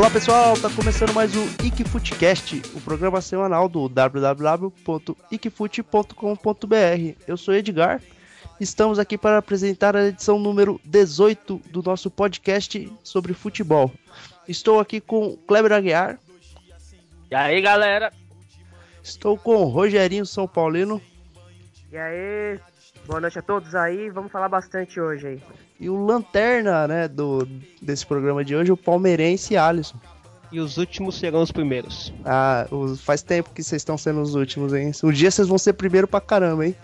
Olá pessoal, tá começando mais o IkFootcast, o programa semanal do www.ikfoot.com.br. Eu sou Edgar, estamos aqui para apresentar a edição número 18 do nosso podcast sobre futebol. Estou aqui com Kleber Aguiar. E aí galera? Estou com o Rogerinho São Paulino. E aí, boa noite a todos aí, vamos falar bastante hoje aí. E o lanterna, né, do, desse programa de hoje, o palmeirense Alisson. E os últimos serão os primeiros. Ah, os, faz tempo que vocês estão sendo os últimos, hein? Um dia vocês vão ser primeiro pra caramba, hein?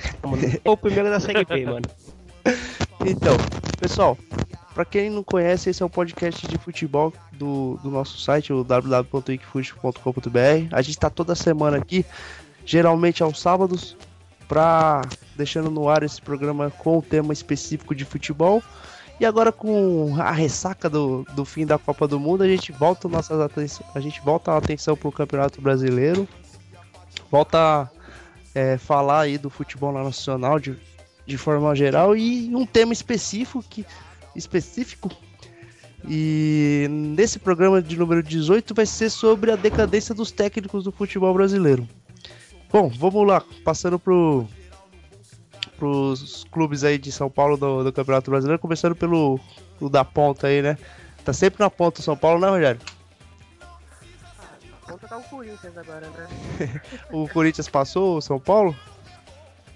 Ou o primeiro da Série B, mano. Então, pessoal, para quem não conhece, esse é o um podcast de futebol do, do nosso site, o www.wikifute.com.br. A gente tá toda semana aqui, geralmente aos sábados, pra deixando no ar esse programa com o tema específico de futebol. E agora com a ressaca do, do fim da Copa do Mundo, a gente volta nossas atenção, a gente volta a atenção pro Campeonato Brasileiro. Volta a é, falar aí do futebol nacional de, de forma geral e um tema específico que específico. E nesse programa de número 18 vai ser sobre a decadência dos técnicos do futebol brasileiro. Bom, vamos lá, passando pro pros clubes aí de São Paulo do, do Campeonato Brasileiro, começando pelo, da ponta aí, né? Tá sempre na ponta o São Paulo, né, Rogério? Na ponta tá o Corinthians agora, né? o Corinthians passou o São Paulo?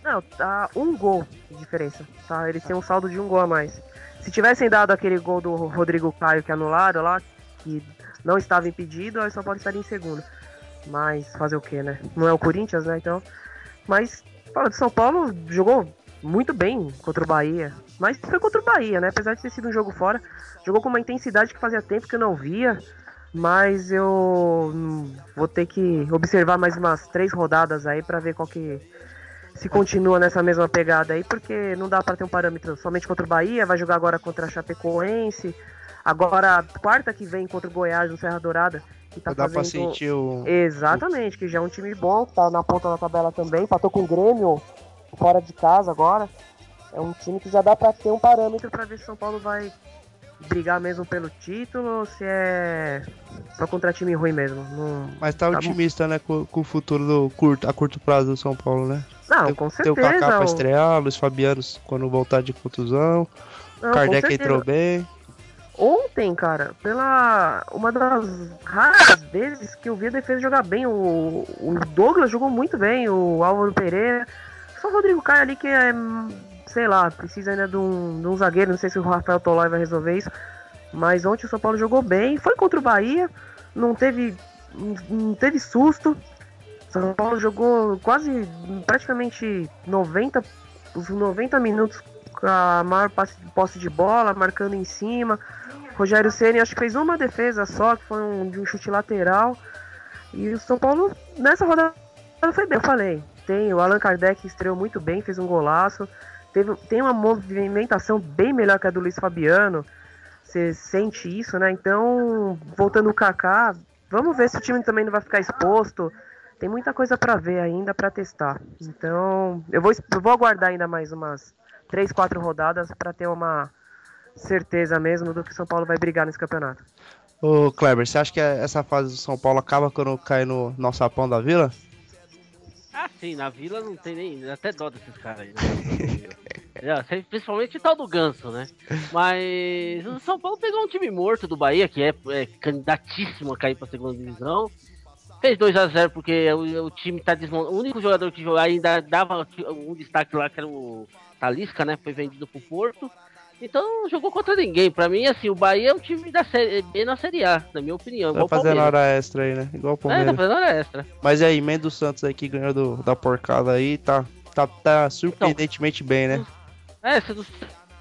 Não, tá um gol de diferença. Tá? Eles têm um saldo de um gol a mais. Se tivessem dado aquele gol do Rodrigo Caio que anularam lá, que não estava impedido, aí o São Paulo estaria em segundo. Mas fazer o que, né? Não é o Corinthians, né? Então. Mas Fala de São Paulo, jogou muito bem contra o Bahia. Mas foi contra o Bahia, né? Apesar de ter sido um jogo fora, jogou com uma intensidade que fazia tempo que eu não via. Mas eu vou ter que observar mais umas três rodadas aí para ver qual que se continua nessa mesma pegada aí, porque não dá para ter um parâmetro somente contra o Bahia, vai jogar agora contra a Chapecoense, agora quarta que vem contra o Goiás no Serra Dourada, que tá Dá fazendo... pra sentir o... Exatamente, que já é um time bom, tá na ponta da tabela também, empatou com o Grêmio fora de casa agora. É um time que já dá pra ter um parâmetro pra ver se São Paulo vai brigar mesmo pelo título ou se é só contra time ruim mesmo. Não... Mas tá, tá otimista, né, com, com, o futuro do curto, a curto prazo do São Paulo, né? Não, tem, com certeza. Tem o Kaká pra estrear, Luiz Fabiano quando voltar de contusão, Não, Kardec entrou bem. Ontem, cara, pela uma das raras vezes que eu vi a defesa jogar bem, o, o Douglas jogou muito bem, o Álvaro Pereira, só o Rodrigo Caio ali que é, sei lá, precisa ainda de um, de um zagueiro, não sei se o Rafael Tolói vai resolver isso, mas ontem o São Paulo jogou bem, foi contra o Bahia, não teve, não teve susto, São Paulo jogou quase, praticamente 90, os 90 minutos com a maior posse de bola, marcando em cima, Rogério Ceni acho que fez uma defesa só, que foi um, de um chute lateral. E o São Paulo, nessa rodada, foi bem, eu falei. Tem, o Allan Kardec estreou muito bem, fez um golaço. Teve, tem uma movimentação bem melhor que a do Luiz Fabiano. Você sente isso, né? Então, voltando o Kaká, vamos ver se o time também não vai ficar exposto. Tem muita coisa para ver ainda, para testar. Então, eu vou, eu vou aguardar ainda mais umas 3, 4 rodadas para ter uma certeza mesmo do que o São Paulo vai brigar nesse campeonato. Ô Kleber, você acha que essa fase do São Paulo acaba quando cai no nosso apão da Vila? Ah, sim, na Vila não tem nem. Até dó desses caras aí. Né? Principalmente o tal do Ganso, né? Mas o São Paulo pegou um time morto do Bahia, que é, é candidatíssimo a cair pra segunda divisão. Fez 2 a 0 porque o, o time tá desmontado. O único jogador que ainda dava um destaque lá, que era o Talisca, né? Foi vendido pro Porto. Então não jogou contra ninguém. Pra mim, assim, o Bahia é um time da série B na Série A, na minha opinião. Tá fazendo hora extra aí, né? Igual o Palmeiras. É, tá fazendo hora extra. Mas aí, Mendes Santos aí que ganhou do, da porcada aí, tá, tá, tá surpreendentemente então, bem, né? É, se,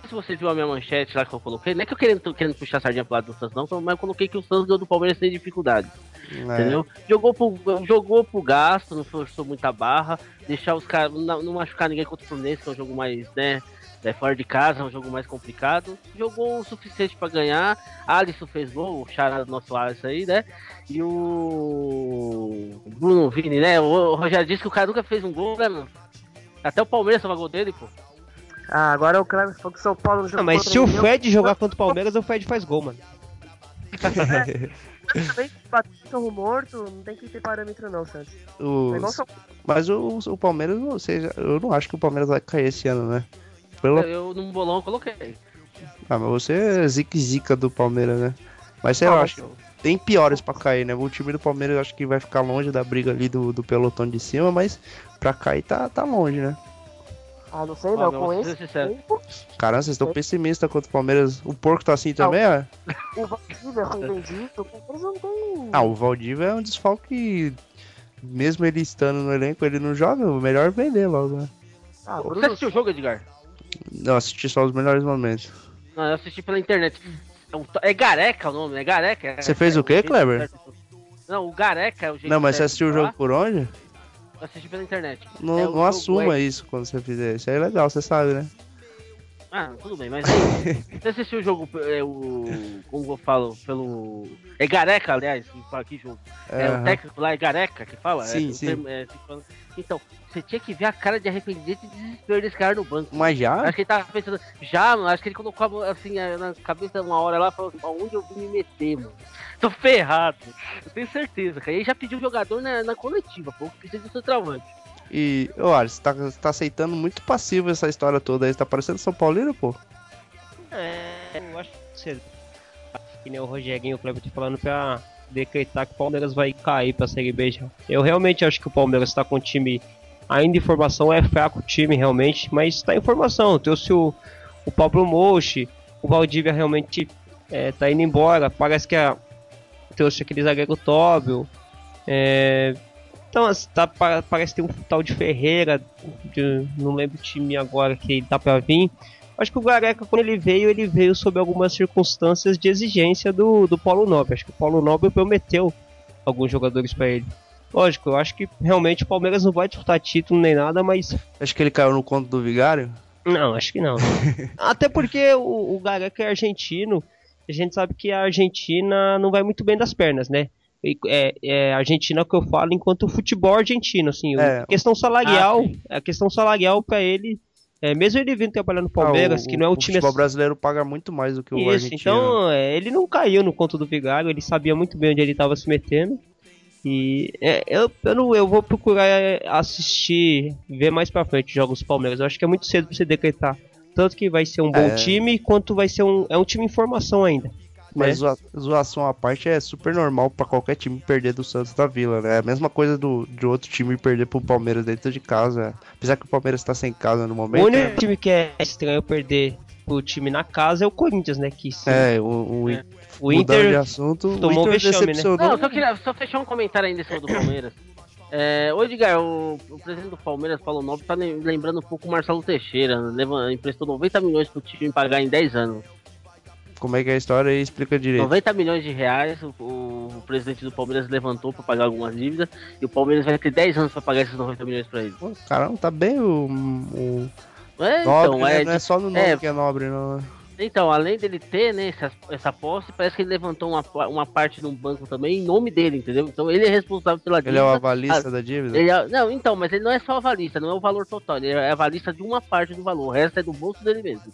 se você viu a minha manchete lá que eu coloquei, não é que eu querendo, querendo puxar a sardinha pro lado do Santos, não, mas eu coloquei que o Santos ganhou do Palmeiras sem dificuldade. É. Entendeu? Jogou pro, jogou pro gasto, não forçou muita barra, deixar os caras, não, não machucar ninguém contra o Fluminense, que é um jogo mais, né? É, fora de casa, é um jogo mais complicado. Jogou o suficiente para ganhar. Alisson fez gol, o charada do nosso Alisson aí, né? E o Bruno Vini, né? O Rogério disse que o cara nunca fez um gol, né, mano? Até o Palmeiras tava gol dele, pô. Ah, agora o Cleber falou que o São Paulo não jogou. Não, mas se o Fred jogar contra o Palmeiras, o Fred faz gol, mano. É. também cachorro morto, não tem que ter parâmetro não, Santos. O- É São Mas o, o Palmeiras, ou seja, eu não acho que o Palmeiras vai cair esse ano, né? Pelo... Eu num bolão coloquei. Ah, mas você é zica e zica do Palmeiras, né? Mas sei lá, Ah, acho que tem piores pra cair, né? O time do Palmeiras eu acho que vai ficar longe da briga ali do, do pelotão de cima, mas pra cair tá, tá longe, né? Ah, não sei não, meu, com esse tempo, Caramba, vocês estão pessimistas contra o Palmeiras. O porco tá assim também, ó. o Valdívia foi vendido, o Palmeiras não tem... Ah, o Valdívia é um desfalque. Mesmo ele estando no elenco, ele não joga, melhor é vender logo, né? Ah, Você Bruno, assistiu o jogo, Edgar? Não, assisti só os melhores momentos. Não, eu assisti pela internet. É É Gareca o nome, é Gareca. é- Você fez é o quê, Kleber? Não, o Gareca é o jeito Não, mas você assistiu o jogo por onde? Eu assisti pela internet. Não, É, não assuma é- isso quando você fizer. Isso aí é legal, você sabe, né? Ah, tudo bem, mas você assistiu o jogo, é, o, como eu falo, pelo... É Gareca, aliás, que fala que jogo. É, Aham. o técnico lá é Gareca que fala? Sim, é, sim. termo- é. Então, você tinha que ver a cara de arrependimento e desespero desse cara no banco. Mas já? Acho que ele tava pensando, já, mano, acho que ele colocou assim é, na cabeça uma hora lá falou assim, aonde eu vim me meter, mano? Tô ferrado. Eu tenho certeza, cara. E ele já pediu o jogador na, na coletiva, pô, que precisa do seu travante. E, ô Alisson, você tá, você tá aceitando muito passivo essa história toda aí. Você tá parecendo São Paulino, pô? É, eu acho que cedo. Que nem o Rogerinho, o Kleber tá falando pra decretar que o Palmeiras vai cair pra Série B já. Eu realmente acho que o Palmeiras tá com um time ainda em formação, é fraco o time realmente, mas tá em formação. Trouxe o, o Pablo Mochi, o Valdívia realmente é, tá indo embora, parece que a, trouxe aquele zagueiro Tóbio. É, então, assim, tá, pa- parece que tem um tal de Ferreira, de- não lembro o time agora que tá pra vir. Acho que o Gareca, quando ele veio, ele veio sob algumas circunstâncias de exigência do, do Paulo Nobre. Acho que o Paulo Nobre prometeu alguns jogadores pra ele. Lógico, eu acho que realmente o Palmeiras não vai disputar título nem nada, mas. Acho que ele caiu no conto do Vigário. Não, acho que não. Até porque o, o Gareca é argentino. A gente sabe que a Argentina não vai muito bem das pernas, né? É, é Argentina que eu falo enquanto futebol argentino, assim. o- É. A questão salarial, Ah, a questão salarial pra ele. É, mesmo ele vindo trabalhar no Palmeiras, Ah, que não é um o time futebol assim- brasileiro paga muito mais do que o Isso, argentino. então é, ele não caiu no conto do Vigário, ele sabia muito bem onde ele estava se metendo. E é, eu, eu, não, eu vou procurar é, assistir, ver mais pra frente os jogos do Palmeiras. Eu acho que é muito cedo pra você decretar. Tanto que vai ser um bom É. time, quanto vai ser um. É um time em formação ainda. Mas né? zoa- zoação à parte é super normal pra qualquer time perder do Santos da Vila, né? É a mesma coisa do, de outro time perder pro Palmeiras dentro de casa. Apesar que o Palmeiras tá sem casa no O momento. único né? time que é estranho perder pro time na casa é o Corinthians, né? Que se- É, o, o, É. o mudando de Inter. assunto, o tomou Inter vexame, né? Não, só queria só fechar um comentário ainda em cima do Palmeiras. É, ô Edgar, o, o presidente do Palmeiras, Paulo Nobre, tá lem- lembrando um pouco o Marcelo Teixeira. né? Emprestou 90 milhões pro time pagar em 10 anos. Como é que é a história aí? Explica direito. 90 milhões de reais o, o presidente do Palmeiras levantou pra pagar algumas dívidas. E o Palmeiras vai ter 10 anos pra pagar esses 90 milhões pra ele. Pô, Caramba, tá bem o, o É, nobre, então, né? é, Não é só no nome é. que é nobre, não. né? Então, além dele ter né, essa, essa posse, parece que ele levantou uma, uma parte no banco também em nome dele, entendeu? Então ele é responsável pela Ele é o dívida. avalista da dívida? Ele é- não, então, mas ele não é só avalista, não é o valor total, ele é avalista de uma parte do valor, o resto é do bolso dele mesmo.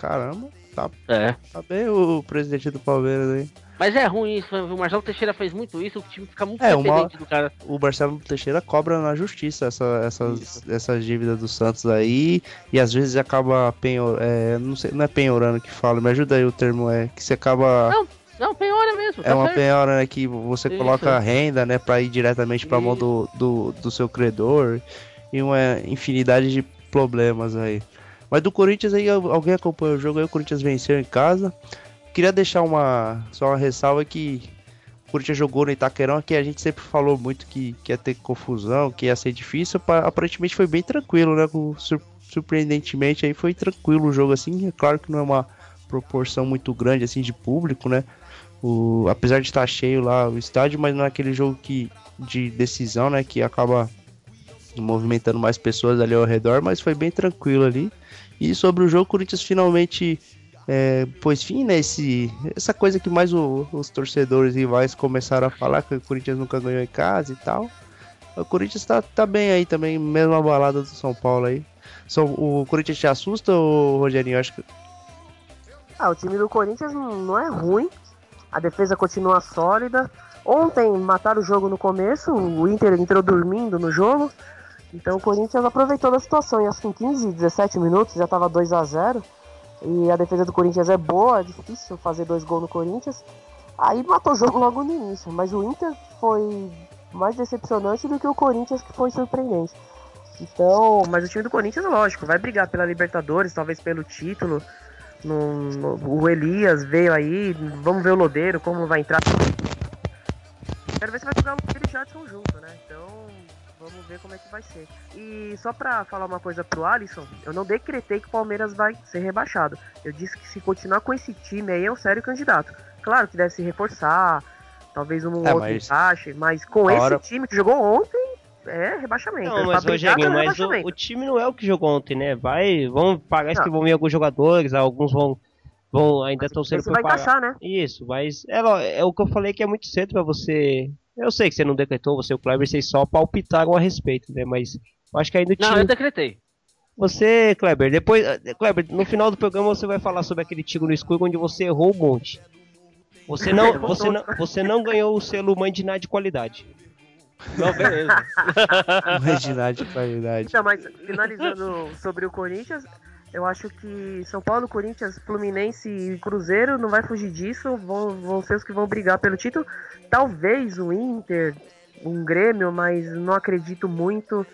Caramba, tá, É. tá bem o presidente do Palmeiras aí. Mas é ruim isso, o Marcelo Teixeira fez muito isso, o time fica muito É, uma- do cara. O Marcelo Teixeira cobra na justiça essa, essas, essas dívidas do Santos aí e às vezes acaba penhor, é, não sei, não é penhorando que fala, me ajuda aí o termo é que você acaba Não, Não, penhora mesmo, é tá uma certo. penhora né, que você Isso. coloca renda, né, para ir diretamente para mão do, do, do seu credor e uma infinidade de problemas aí. Mas do Corinthians aí, al- alguém acompanhou o jogo aí, o Corinthians venceu em casa. Queria deixar uma só uma ressalva que o Corinthians jogou no Itaquerão, que a gente sempre falou muito que, que ia ter confusão, que ia ser difícil. pa- Aparentemente foi bem tranquilo, né? surpreendentemente aí foi tranquilo o jogo assim. É claro que não é uma proporção muito grande assim de público, né? O, apesar de estar cheio lá o estádio, mas não é aquele jogo que de decisão, né? Que acaba movimentando mais pessoas ali ao redor, mas foi bem tranquilo ali. E sobre o jogo, o Corinthians finalmente é, pôs fim, né? Esse, essa coisa que mais o- os torcedores rivais começaram a falar, que o Corinthians nunca ganhou em casa e tal. O Corinthians tá, tá bem aí também, mesma balada do São Paulo aí. O Corinthians te assusta, ou, Rogerinho? Acho que Ah, o time do Corinthians não é ruim. A defesa continua sólida. Ontem mataram o jogo no começo, o Inter entrou dormindo no jogo. Então o Corinthians aproveitou da situação e acho que em 15, 17 minutos já estava 2 a 0 E a defesa do Corinthians é boa, é difícil fazer dois gols no Corinthians. Aí matou o jogo logo no início. Mas o Inter foi mais decepcionante do que o Corinthians, que foi surpreendente. Então, mas o time do Corinthians, lógico, vai brigar pela Libertadores, talvez pelo título. No, no, o Elias veio aí, vamos ver o Lodeiro, como vai entrar. Quero ver se vai jogar o Lodeiro e Jadson junto, né? Então, vamos ver como é que vai ser. E só pra falar uma coisa pro Alisson, eu não decretei que o Palmeiras vai ser rebaixado. Eu disse que se continuar com esse time aí é um sério candidato. Claro que deve se reforçar, talvez um é, outro mas... encaixe, mas com esse hora... time que jogou ontem, é rebaixamento. Não, mas Rogério, mas o, o, time não é o que jogou ontem, né? Vai, vão, parece não. que vão vir alguns jogadores, alguns vão, vão ainda estão sendo preparados. vai encaixar, né? Isso, mas é, é o que eu falei que é muito cedo para você. Eu sei que você não decretou, você e o Kleber, vocês só palpitaram a respeito, né? Mas eu acho que ainda time. Não, eu decretei. Você, Kleber, depois, Kleber, no final do programa você vai falar sobre aquele tiro no escuro onde você errou um monte. Você não, você não, você não ganhou o selo Mãe de Nada de qualidade. Não, beleza. Reginaldo de qualidade. Então, mas finalizando sobre o Corinthians, eu acho que São Paulo, Corinthians, Fluminense e Cruzeiro não vai fugir disso, vão, vão ser os que vão brigar pelo título. Talvez o Inter, um Grêmio, mas não acredito muito.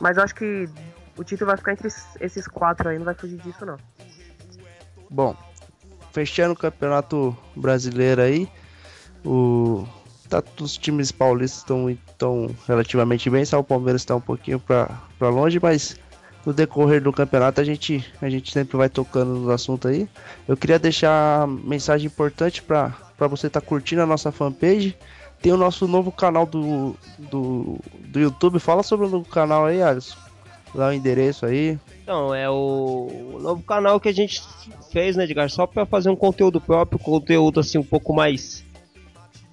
Mas eu acho que o título vai ficar entre esses quatro aí, não vai fugir disso não. Bom, fechando o campeonato brasileiro aí, o tá, os times paulistas estão relativamente bem, só o Palmeiras está um pouquinho para longe, mas no decorrer do campeonato a gente, a gente sempre vai tocando no assunto aí. Eu queria deixar mensagem importante para você estar tá curtindo a nossa fanpage. Tem o nosso novo canal do, do, do YouTube. Fala sobre o canal aí, Alisson. Dá o endereço aí. Então, é o, o novo canal que a gente fez, né, Edgar? Só para fazer um conteúdo próprio, conteúdo assim um pouco mais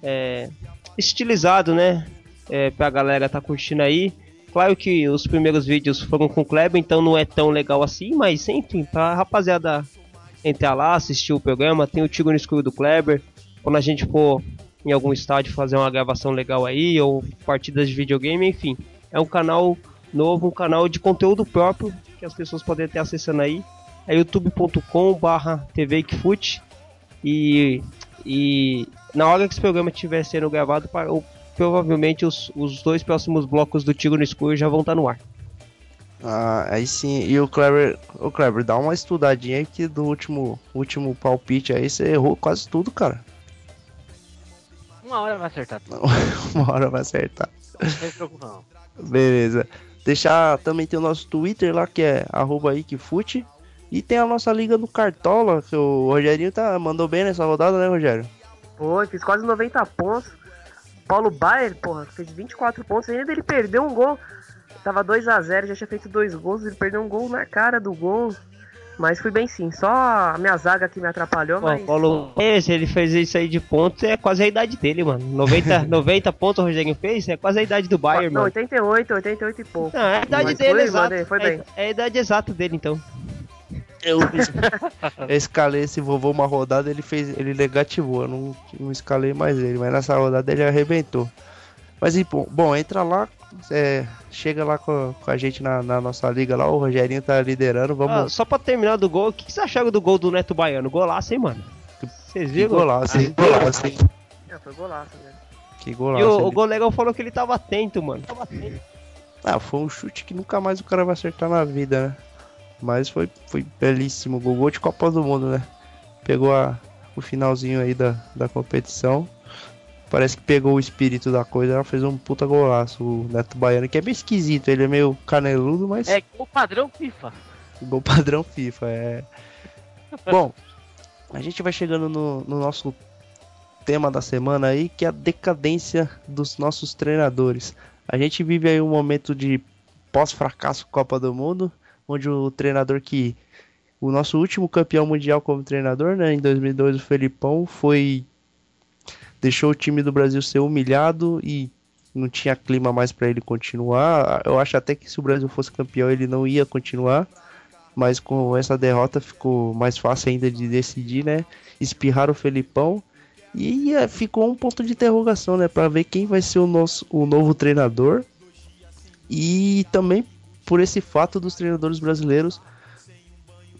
é, estilizado, né? É, pra galera tá curtindo aí. Claro que os primeiros vídeos foram com o Kleber, então não é tão legal assim, mas enfim, pra rapaziada entrar lá, assistir o programa, tem o Tiro no Escuro do Kleber. Quando a gente for em algum estádio fazer uma gravação legal aí, ou partidas de videogame, enfim. É um canal novo, um canal de conteúdo próprio que as pessoas podem ter acessando aí. É youtube.com barra e, e na hora que esse programa estiver sendo gravado, provavelmente os, os dois próximos blocos do Tiro no Escuro já vão estar tá no ar. Ah, aí sim. E o Kleber, o Kleber, dá uma estudadinha aí que do último, último palpite aí você errou quase tudo, cara. Uma hora vai acertar uma hora vai acertar. Não Beleza. Deixar também tem o nosso Twitter lá que é arroba Ikifute. E tem a nossa liga do Cartola, que o Rogerinho tá, mandou bem nessa rodada, né, Rogério? Foi, fiz quase 90 pontos. Paulo Baier, porra, fez 24 pontos. Ainda ele perdeu um gol. Tava 2 a 0 já tinha feito dois gols. Ele perdeu um gol na cara do gol. Mas fui bem sim. Só a minha zaga que me atrapalhou, Pô, mas. Paulo, esse, ele fez isso aí de pontos, é quase a idade dele, mano. 90, 90 pontos o Rogério fez, é quase a idade do Bayern, Não, mano. 88, 88 e pouco. Não, é a idade mas dele, foi, exato. Foi bem. É, é a idade exata dele, então. Eu, eu escalei esse vovô uma rodada, ele fez. Ele negativou. Eu não, não escalei mais ele, mas nessa rodada ele arrebentou. Mas bom, bom entra lá, é, chega lá com, com a gente na, na, nossa liga lá, o Rogerinho tá liderando. Vamos... Ah, só pra terminar do gol, o que, que você acharam do gol do Neto Baiano? Golaço, hein, mano? Vocês viram? Golaço, hein? Golaço, hein? É, foi golaço, né? Que golaço. E o, o goleirão falou que ele tava atento, mano. Tava atento. Ah, foi um chute que nunca mais o cara vai acertar na vida, né? Mas foi, foi belíssimo. Gol de Copa do Mundo, né? Pegou a, o finalzinho aí da, da competição. Parece que pegou o espírito da coisa. Ela fez um puta golaço. O Neto Baiano, que é bem esquisito. Ele é meio caneludo, mas. É gol padrão FIFA. Gol padrão FIFA, é. Bom, a gente vai chegando no, no nosso tema da semana aí, que é a decadência dos nossos treinadores. A gente vive aí um momento de pós-fracasso Copa do Mundo onde o treinador que o nosso último campeão mundial como treinador, né, em 2002 o Felipão foi deixou o time do Brasil ser humilhado e não tinha clima mais para ele continuar. Eu acho até que se o Brasil fosse campeão ele não ia continuar, mas com essa derrota ficou mais fácil ainda de decidir, né? Espirrar o Felipão E é, ficou um ponto de interrogação, né, para ver quem vai ser o nosso o novo treinador. E também por esse fato dos treinadores brasileiros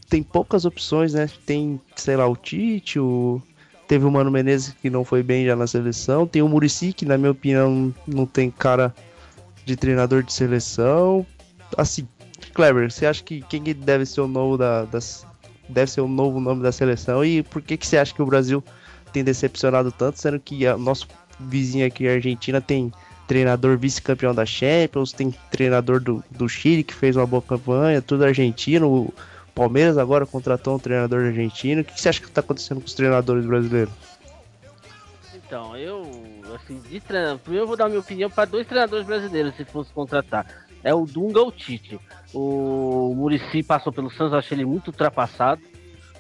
tem poucas opções, né? Tem, sei lá, o Tite, o teve o Mano Menezes que não foi bem já na seleção, tem o Murici que na minha opinião não tem cara de treinador de seleção. Assim, Kleber, você acha que quem deve ser o novo da, das, deve ser o novo nome da seleção e por que que você acha que o Brasil tem decepcionado tanto, sendo que o nosso vizinho aqui, a Argentina, tem treinador vice-campeão da Champions, tem treinador do, do Chile que fez uma boa campanha, tudo argentino. O Palmeiras agora contratou um treinador argentino. O que você acha que está acontecendo com os treinadores brasileiros? Então, eu, assim, de primeiro eu vou dar minha opinião para dois treinadores brasileiros se fosse contratar. É o Dunga ou o Tite. O Murici passou pelo Santos, eu achei ele muito ultrapassado.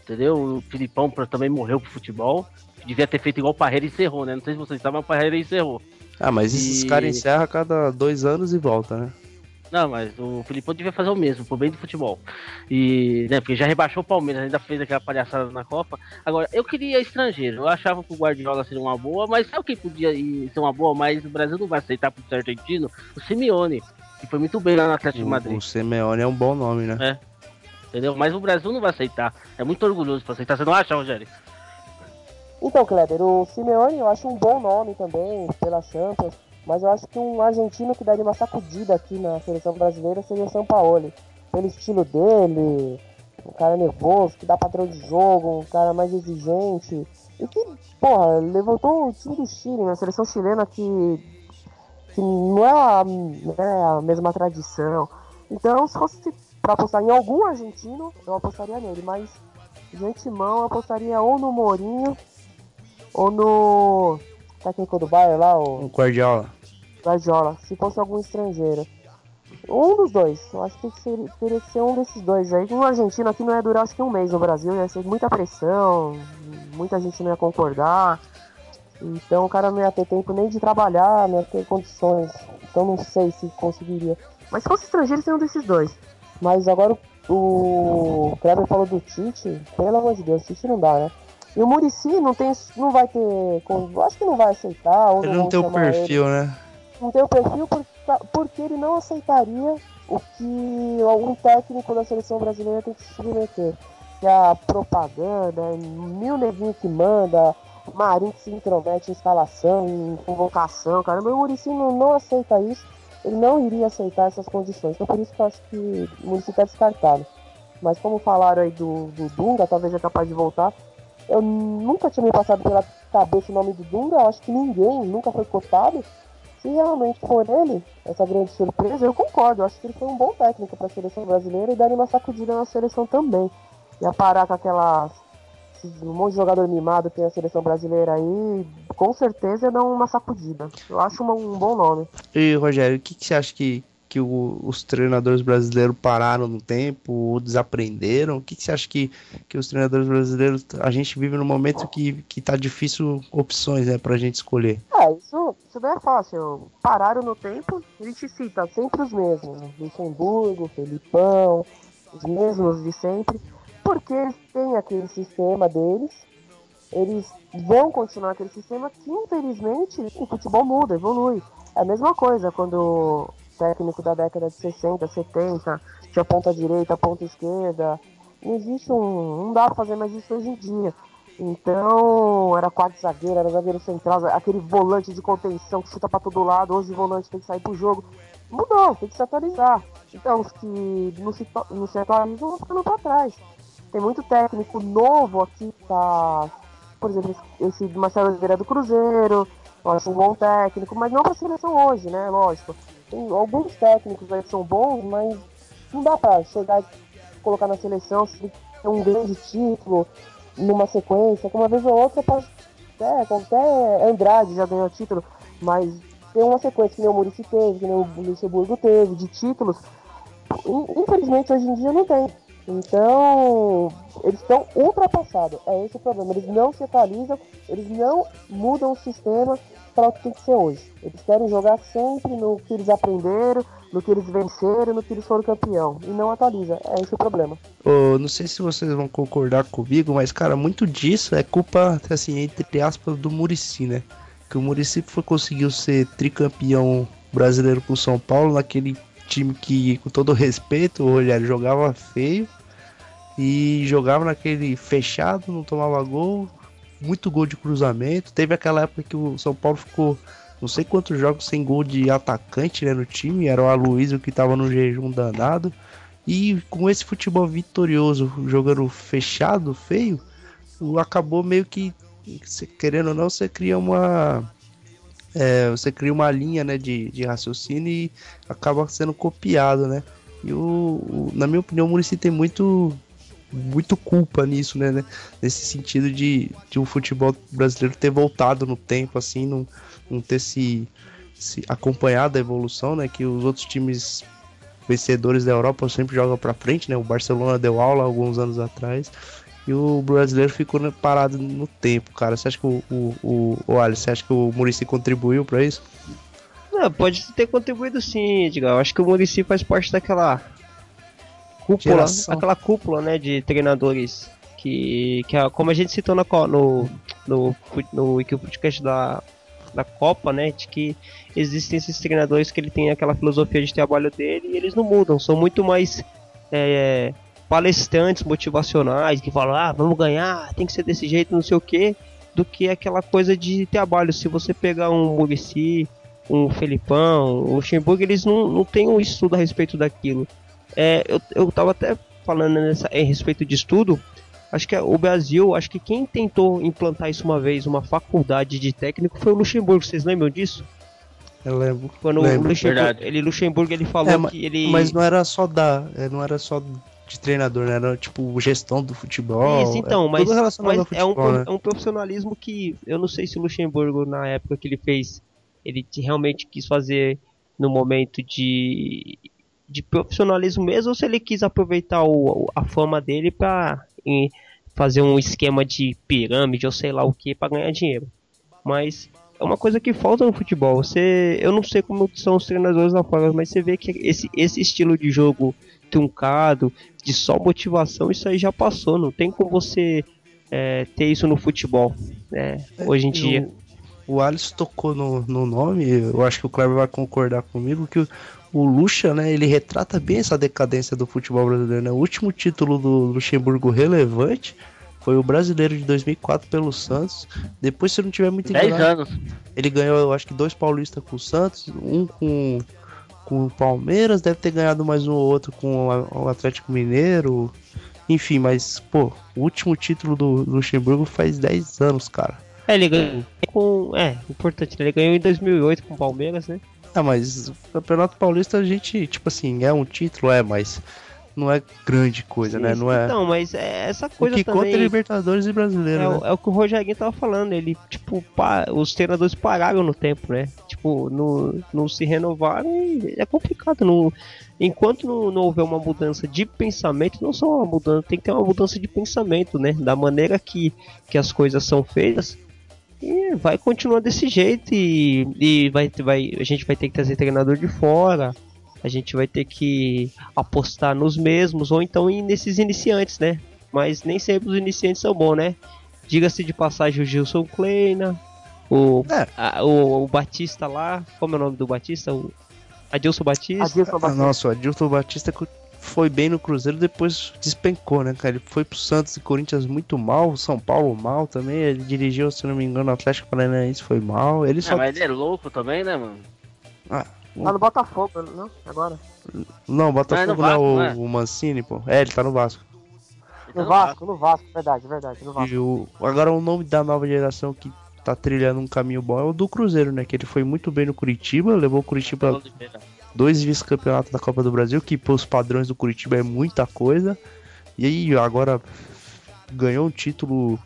Entendeu? O Filipão também morreu pro futebol. Devia ter feito igual o Parreira encerrou, né? Não sei se vocês sabem, mas o Parreira encerrou. Ah, mas esses caras encerram a cada dois anos e volta, né? Não, mas o Filipão devia fazer o mesmo, por bem do futebol. E, né, porque já rebaixou o Palmeiras, ainda fez aquela palhaçada na Copa. Agora, eu queria estrangeiro. Eu achava que o Guardiola seria uma boa, mas sabe quem podia ser uma boa, mas o Brasil não vai aceitar ser argentino? O Simeone, que foi muito bem lá no Atlético o, de Madrid. O Simeone é um bom nome, né? É. Entendeu? Mas o Brasil não vai aceitar. É muito orgulhoso pra aceitar. Você não acha, Rogério? Então, Kleber, o Simeone eu acho um bom nome também pela Champions, mas eu acho que um argentino que daria uma sacudida aqui na seleção brasileira seria o São Paulo. Pelo estilo dele, um cara nervoso, que dá padrão de jogo, um cara mais exigente. E que, porra, levantou o time do Chile, na seleção chilena que, que não é a, é a mesma tradição. Então, se fosse para apostar em algum argentino, eu apostaria nele, mas de antemão eu apostaria ou no Mourinho ou no técnico do Bayern lá, o. O Guardiola. Guardiola, se fosse algum estrangeiro. Um dos dois, eu acho que teria que ser um desses dois aí. Um argentino aqui não ia durar acho que um mês no Brasil, ia ser muita pressão, muita gente não ia concordar. Então o cara não ia ter tempo nem de trabalhar, não ia ter condições. Então não sei se conseguiria. Mas se fosse estrangeiro, seria um desses dois. Mas agora o, o Kleber falou do Tite, pelo amor de Deus, Tite não dá, né? E o Murici não tem, não vai ter, acho que não vai aceitar. ele não, tem o perfil, ele. né? Não tem o perfil porque, porque ele não aceitaria o que algum técnico da seleção brasileira tem que se submeter. Que é a propaganda, mil neguinhos que manda, Marinho que se intromete em instalação, em convocação, cara. Mas o Murici não, não aceita isso. Ele não iria aceitar essas condições. Então por isso que eu acho que o Murici está descartado. Mas como falaram aí do, do Dunga, talvez é capaz de voltar. Eu nunca tinha me passado pela cabeça o nome do Dunga, eu acho que ninguém nunca foi cotado. Se realmente for ele, essa grande surpresa, eu concordo. Eu acho que ele foi um bom técnico para a seleção brasileira e daria uma sacudida na seleção também. Ia parar com aquelas. Um monte de jogador mimado tem a seleção brasileira aí, com certeza ia dar uma sacudida. Eu acho uma, um bom nome. E Rogério, o que, que você acha que que o, os treinadores brasileiros pararam no tempo ou desaprenderam? O que, que, você acha que, que os treinadores brasileiros. A gente vive num momento que, que tá difícil opções né, pra gente escolher. É, isso, isso não é fácil. Pararam no tempo, a gente cita sempre os mesmos: Luxemburgo, Felipão, os mesmos de sempre, porque eles têm aquele sistema deles. Eles vão continuar aquele sistema que, infelizmente, o futebol muda, evolui. É a mesma coisa quando técnico da década de 60, 70, tinha ponta direita, ponta esquerda. Não existe um. Não dá pra fazer mais isso hoje em dia. Então, era quarto zagueiro, era zagueiro central, aquele volante de contenção que chuta para todo lado. Hoje o volante tem que sair pro jogo. Mudou, tem que se atualizar. Então, os que não se, não se atualizam vão ficando para trás. Tem muito técnico novo aqui, tá? Por exemplo, esse Marcelo Oliveira do Cruzeiro, eu acho um bom técnico, mas não para a seleção hoje, né? Lógico alguns técnicos aí são bons, mas não dá pra chegar colocar na seleção se tem um grande título numa sequência, que uma vez ou outra pode. É, até Andrade já ganhou título, mas tem uma sequência que nem o Murici teve, que nem o Luxemburgo teve, de títulos. Infelizmente hoje em dia não tem. Então, eles estão ultrapassados. É esse o problema. Eles não se atualizam, eles não mudam o sistema para o que tem que ser hoje. Eles querem jogar sempre no que eles aprenderam, no que eles venceram, no que eles foram campeão. E não atualiza. É esse o problema. Oh, não sei se vocês vão concordar comigo, mas, cara, muito disso é culpa, assim, entre aspas, do Murici, né? Que o Murici conseguiu ser tricampeão brasileiro com o São Paulo, naquele time que, com todo respeito, o Rogério jogava feio e jogava naquele fechado, não tomava gol, muito gol de cruzamento. Teve aquela época que o São Paulo ficou não sei quantos jogos sem gol de atacante né, no time, era o Aloysio que estava no jejum danado. E com esse futebol vitorioso, jogando fechado, feio, acabou meio que, querendo ou não, você cria uma. É, você cria uma linha né, de, de raciocínio e acaba sendo copiado, né? E o, o na minha opinião, o Murici tem muito muito culpa nisso, né, né? Nesse sentido de, de o futebol brasileiro ter voltado no tempo, assim, não, não ter se, se acompanhado a evolução, né? Que os outros times vencedores da Europa sempre jogam para frente, né? O Barcelona deu aula alguns anos atrás e o brasileiro ficou parado no tempo, cara. Você acha que o, o, o, o Alisson, você acha que o Murici contribuiu para isso? Não, pode ter contribuído sim, Edgar. Eu acho que o Murici faz parte daquela cúpula, Geração. aquela cúpula, né, de treinadores que, que como a gente citou no no no, no, podcast da da Copa, né, de que existem esses treinadores que ele tem aquela filosofia de trabalho dele e eles não mudam, são muito mais é, palestrantes motivacionais que falam, ah, vamos ganhar, tem que ser desse jeito, não sei o que, do que aquela coisa de trabalho. Se você pegar um Murici, um Felipão, o Luxemburgo, eles não, não têm um estudo a respeito daquilo. É, eu, eu tava até falando nessa, em respeito de estudo. Acho que o Brasil, acho que quem tentou implantar isso uma vez, uma faculdade de técnico, foi o Luxemburgo. Vocês lembram disso? Eu lembro. Quando lembro. o Luxemburgo, ele, Luxemburgo ele falou é, que ele. Mas não era só da. É, não era só de treinador, né? Era tipo gestão do futebol. Isso, então, é, mas, mas futebol, é, um, né? é um profissionalismo que eu não sei se o Luxemburgo, na época que ele fez, ele realmente quis fazer no momento de de profissionalismo mesmo ou se ele quis aproveitar o, a fama dele para fazer um esquema de pirâmide ou sei lá o que para ganhar dinheiro. Mas é uma coisa que falta no futebol. Você, eu não sei como são os treinadores lá fora, mas você vê que esse, esse estilo de jogo truncado, de só motivação, isso aí já passou. Não tem como você é, ter isso no futebol, né, é, hoje em dia. O, o Alisson tocou no, no nome, eu acho que o Kleber vai concordar comigo, que o, o Lucha, né, ele retrata bem essa decadência do futebol brasileiro, né? O último título do Luxemburgo relevante foi o brasileiro de 2004 pelo Santos. Depois, se não tiver muito enganado, 10 anos. Ele ganhou, eu acho que dois paulistas com o Santos, um com, com o Palmeiras, deve ter ganhado mais um ou outro com o Atlético Mineiro. Enfim, mas, pô, o último título do Luxemburgo faz 10 anos, cara. É, ele ganhou com. É, importante, né? ele ganhou em 2008 com o Palmeiras, né? Ah, mas o Campeonato Paulista a gente, tipo assim, é um título, é, mas não é grande coisa, Sim, né? Não é. Não, mas é essa coisa o que também. conta é Libertadores e Brasileiro. É, né? é, o que o Rogerinho tava falando. Ele, tipo, os treinadores pararam no tempo, né? Tipo, não, não se renovaram e é complicado. Não, enquanto não, não houver uma mudança de pensamento, não só uma mudança, tem que ter uma mudança de pensamento, né? Da maneira que, que as coisas são feitas e vai continuar desse jeito e, e vai, vai, a gente vai ter que trazer treinador de fora, a gente vai ter que apostar nos mesmos ou então ir nesses iniciantes, né? Mas nem sempre os iniciantes são bons, né? Diga-se de passagem o Gilson Kleina, o, é. a, o, o, Batista lá, como é o nome do Batista? O Adilson Batista. Adilson Batista. Ah, nossa, o Adilson Batista foi bem no Cruzeiro, depois despencou, né, cara? Ele foi pro Santos e Corinthians muito mal, São Paulo mal também. Ele dirigiu, se não me engano, o Atlético Paranaense foi mal. Ele é, só... mas ele é louco também, né, mano? Ah, Tá no Botafogo, não? Agora? Não, o Botafogo não, é, Vasco, não é o, o, Mancini, pô. É, ele tá no Vasco. No, Vasco, no Vasco, verdade, verdade, no Vasco. E o, agora o nome da nova geração que tá trilhando um caminho bom é o do Cruzeiro, né? Que ele foi muito bem no Curitiba, levou o Curitiba dois vice-campeonatos da Copa do Brasil, que os padrões do Curitiba é muita coisa. E aí agora ganhou um título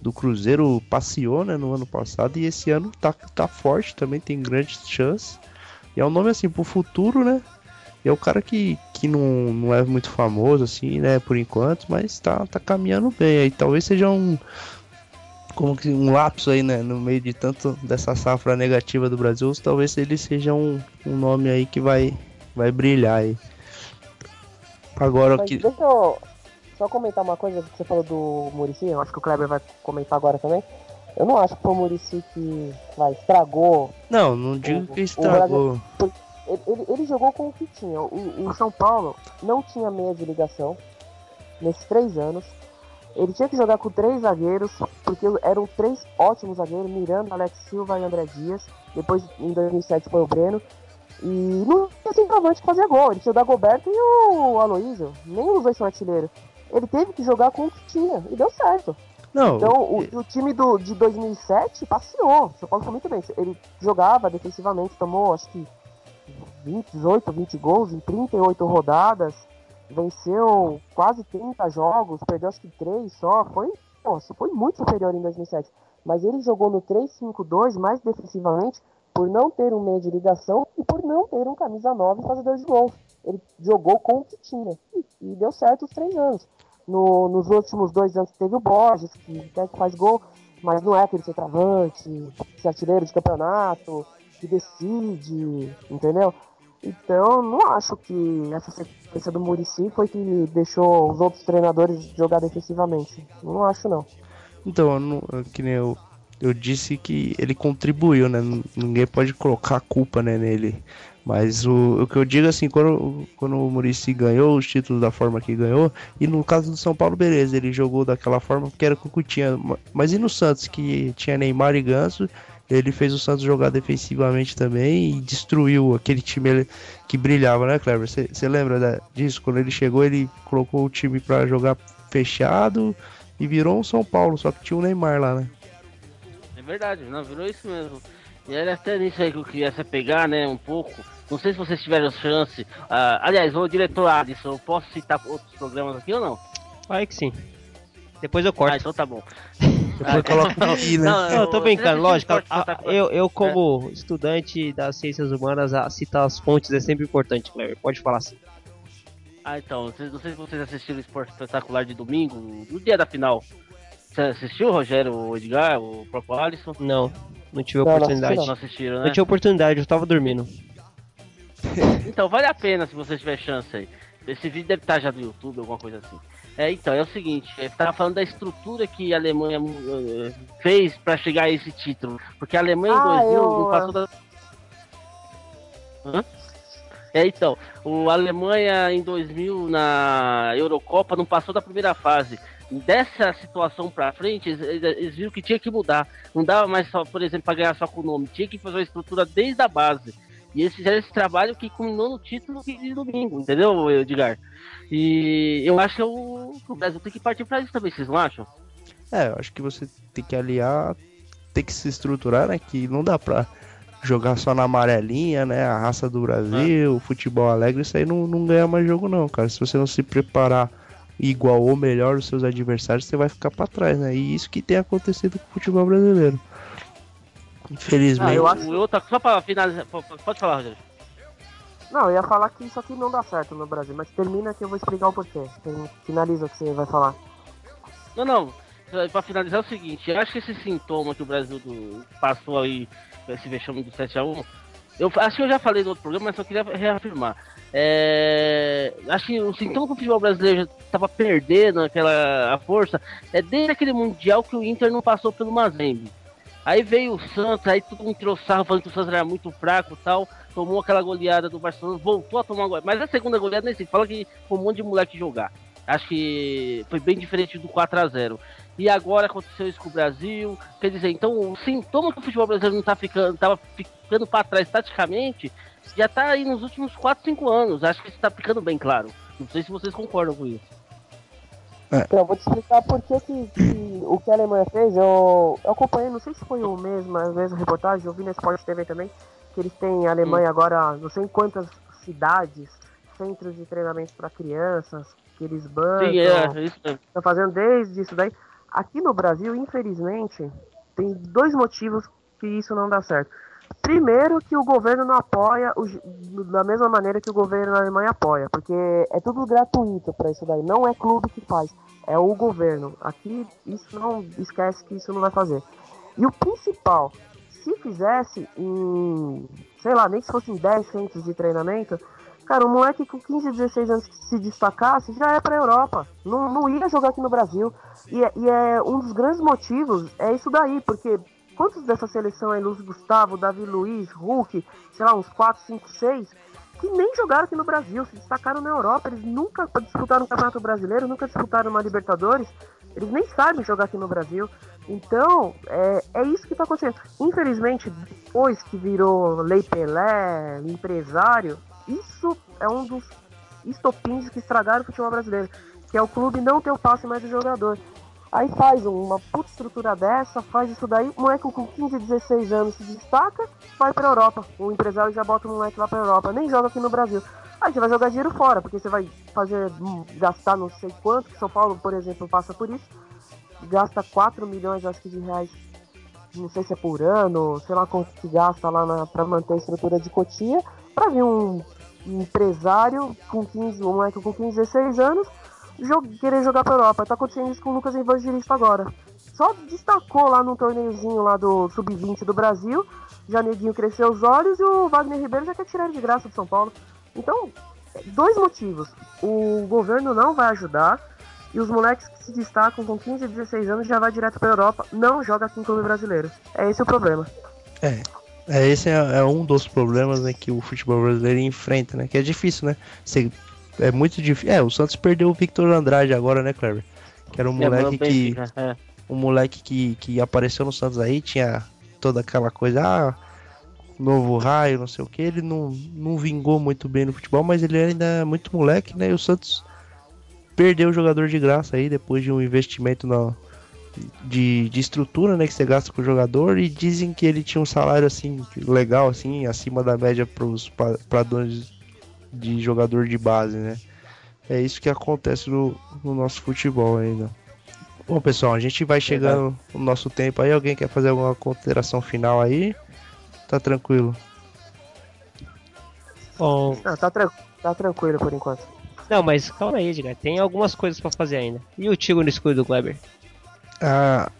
do Cruzeiro, passeou né, no ano passado e esse ano tá, tá forte também, tem grandes chances. E é um nome assim pro futuro, né? E é o cara que, que não, não é muito famoso assim, né, por enquanto, mas tá, tá caminhando bem. Aí talvez seja um como que um lapso aí, né, no meio de tanto dessa safra negativa do Brasil, talvez ele seja um, um nome aí que vai, vai brilhar aí. Agora Mas que. deixa eu só comentar uma coisa que você falou do Murici, eu acho que o Kleber vai comentar agora também. Eu não acho que foi o Murici que vai, estragou. Não, não digo O- que estragou. Ele, ele- ele jogou com o que tinha. O, o São Paulo não tinha meia de ligação nesses três anos. Ele tinha que jogar com três zagueiros, porque eram três ótimos zagueiros, Miranda, Alex Silva e André Dias. Depois, em 2007, foi o Breno. E não tinha centroavante que fazia gol. Ele tinha o Dagoberto e o Aloysio. Nem os dois são artilheiros. Ele teve que jogar com o que tinha. E deu certo. Não, Então, o, o time do, de 2007 passeou. O São Paulo foi muito bem. Ele jogava defensivamente, tomou acho que 20, 18, 20 gols em 38 rodadas. Venceu quase 30 jogos, perdeu acho que 3 só. Foi, nossa, foi muito superior em 2007. Mas ele jogou no 3-5-2 mais defensivamente por não ter um meio de ligação e por não ter um camisa 9 fazedor de gols. Ele jogou com o que tinha. E, e deu certo os três anos. No- nos últimos dois anos teve o Borges, que até que faz gol, mas não é aquele centroavante, esse artilheiro de campeonato, que decide, entendeu? Então, não acho que essa sequência do Murici foi que deixou os outros treinadores jogar defensivamente. Não acho, não. Então, eu que nem eu, eu disse que ele contribuiu, né? Ninguém pode colocar a culpa né, nele. Mas o, o que eu digo assim, quando, quando o Murici ganhou os títulos da forma que ganhou, e no caso do São Paulo, beleza, ele jogou daquela forma porque era o que tinha. ma- Mas e no Santos, que tinha Neymar e Ganso, ele fez o Santos jogar defensivamente também e destruiu aquele time que brilhava, né, Cleber? Você lembra da- disso? Quando ele chegou, ele colocou o time pra jogar fechado e virou um São Paulo, só que tinha o Neymar lá, né? É verdade, não, virou isso mesmo. E era até nisso aí que eu queria se pegar, né, um pouco. Não sei se vocês tiveram chance. ah, aliás, o diretor eu posso citar outros programas aqui ou não? Vai que sim. Depois eu Ah, corto. então tá bom. Depois coloca o Pi, né? Não, Não, eu tô brincando, lógico. eu- a- Eu, eu como estudante das ciências humanas, a citar as fontes é sempre importante, Cleber. Pode falar assim. Ah, então, vocês- não sei se vocês assistiram o Esporte Espetacular de domingo, no dia da final. Você assistiu, Rogério, o Edgar, o próprio Alisson? Não, não tive Não, oportunidade. Não assistiram, né? Não tinha oportunidade, eu tava dormindo. Então, vale a pena se você tiver chance aí. Esse vídeo deve estar já no YouTube, alguma coisa assim. É, então, é o seguinte, eu tava falando da estrutura que a Alemanha eh, fez pra chegar a esse título. Porque a Alemanha Ah, em 2000 eu- não passou da... Hã? É, então, o a Alemanha em 2000 na Eurocopa não passou da primeira fase. Dessa situação pra frente, eles, eles viram que tinha que mudar. Não dava mais só, por exemplo, pra ganhar só com o nome. Tinha que fazer uma estrutura desde a base. E eles fizeram esse trabalho que culminou no título de domingo, entendeu, Edgar? E eu acho que o, o Brasil tem que partir pra isso também, vocês não acham? É, eu acho que você tem que aliar, tem que se estruturar, né? Que não dá pra jogar só na amarelinha, né? A raça do Brasil, o futebol alegre, isso aí não, não ganha mais jogo não, cara. Se você não se preparar igual ou melhor os seus adversários, você vai ficar pra trás, né? E isso que tem acontecido com o futebol brasileiro. Infelizmente. Ah, eu acho- O outro, só pra finalizar, po- po- pode falar, Rogério. Não, eu ia falar que isso aqui não dá certo no Brasil, mas termina que eu vou explicar o porquê. Finaliza o que você vai falar. Não, não. Pra finalizar é o seguinte, eu acho que esse sintoma que o Brasil do- passou aí, esse vexame do 7x1, eu acho que eu já falei no outro programa, mas só queria reafirmar. É, acho que o sintoma que o futebol brasileiro já estava perdendo aquela a força é desde aquele Mundial que o Inter não passou pelo Mazembe. Aí veio o Santos, aí todo mundo tirou sarro falando que o Santos era muito fraco e tal, tomou aquela goleada do Barcelona, voltou a tomar goleada. Mas a segunda goleada nem sei, fala que foi um monte de moleque jogar. Acho que foi bem diferente do 4 a 0 E agora aconteceu isso com o Brasil. Quer dizer, então o sintoma que o futebol brasileiro não tá ficando, tava ficando para trás taticamente, já tá aí nos últimos 4, 5 anos. Acho que isso tá ficando bem claro. Não sei se vocês concordam com isso. Então, eu vou te explicar por que, que, que o que a Alemanha fez. Eu, eu acompanhei, não sei se foi o mesmo, a mesma reportagem, eu vi na Sport TV também, que eles têm a Alemanha agora, não sei em quantas cidades, centros de treinamento para crianças, que eles bancam. Sim, é, isso mesmo. Tá fazendo desde isso daí. Aqui no Brasil, infelizmente, tem dois motivos que isso não dá certo. Primeiro, que o governo não apoia o, da mesma maneira que o governo na Alemanha apoia, porque é tudo gratuito para isso daí, não é clube que faz. É o governo. Aqui, isso não esquece que isso não vai fazer. E o principal, se fizesse em, sei lá, nem que fossem 10 centros de treinamento, cara, um moleque com 15, 16 anos que se destacasse já é pra Europa. Não, não ia jogar aqui no Brasil. E, é- e é um dos grandes motivos é isso daí, porque quantos dessa seleção aí, Luiz Gustavo, Davi Luiz, Hulk, sei lá, uns 4, 5, 6, que nem jogaram aqui no Brasil, se destacaram na Europa, eles nunca disputaram um Campeonato Brasileiro, nunca disputaram uma Libertadores, eles nem sabem jogar aqui no Brasil. Então, é, é isso que está acontecendo. Infelizmente, depois que virou Lei Pelé, empresário, isso é um dos estopins que estragaram o futebol brasileiro, que é o clube não ter o passe mais do jogador. Aí faz uma puta estrutura dessa, faz isso daí, o moleque com 15, 16 anos se destaca, vai pra Europa. O empresário já bota o moleque lá pra Europa, nem joga aqui no Brasil. Aí você vai jogar dinheiro fora, porque você vai fazer, hum, gastar não sei quanto, que São Paulo, por exemplo, passa por isso, gasta 4 milhões, acho que, de reais, não sei se é por ano, sei lá quanto que gasta lá na, pra manter a estrutura de Cotia, pra vir um empresário com 15, um moleque com 15, 16 anos, querer jogar pra Europa. Tá acontecendo isso com o Lucas Evangelista agora. Só destacou lá num torneiozinho lá do Sub-20 do Brasil, já neguinho cresceu os olhos e o Wagner Ribeiro já quer tirar ele de graça de São Paulo. Então, dois motivos. O governo não vai ajudar e os moleques que se destacam com 15 e 16 anos já vai direto pra Europa, não joga aqui em clube brasileiro. É esse o problema. É, esse é, é um dos problemas né, que o futebol brasileiro enfrenta, né? Que é difícil, né? Você- é muito difícil. É, o Santos perdeu o Victor Andrade agora, né, Cleber? Que era um É, moleque que. Benfica, é. Um moleque que, que apareceu no Santos aí, tinha toda aquela coisa, ah, novo raio, não sei o que. Ele não, não vingou muito bem no futebol, mas ele ainda é muito moleque, né? E o Santos perdeu o jogador de graça aí depois de um investimento na, de, de estrutura, né, que você gasta com o jogador e dizem que ele tinha um salário assim legal assim, acima da média para os padrões de jogador de base, né? É isso que acontece no, no nosso futebol ainda. Bom, pessoal, a gente vai chegando no nosso tempo aí. Alguém quer fazer alguma consideração final aí? Tá tranquilo. Bom, Não, tá, tran- tá tranquilo por enquanto. não, mas calma aí, Edgar. Tem algumas coisas pra fazer ainda. E o tiro no escuro do Kleber? Ah,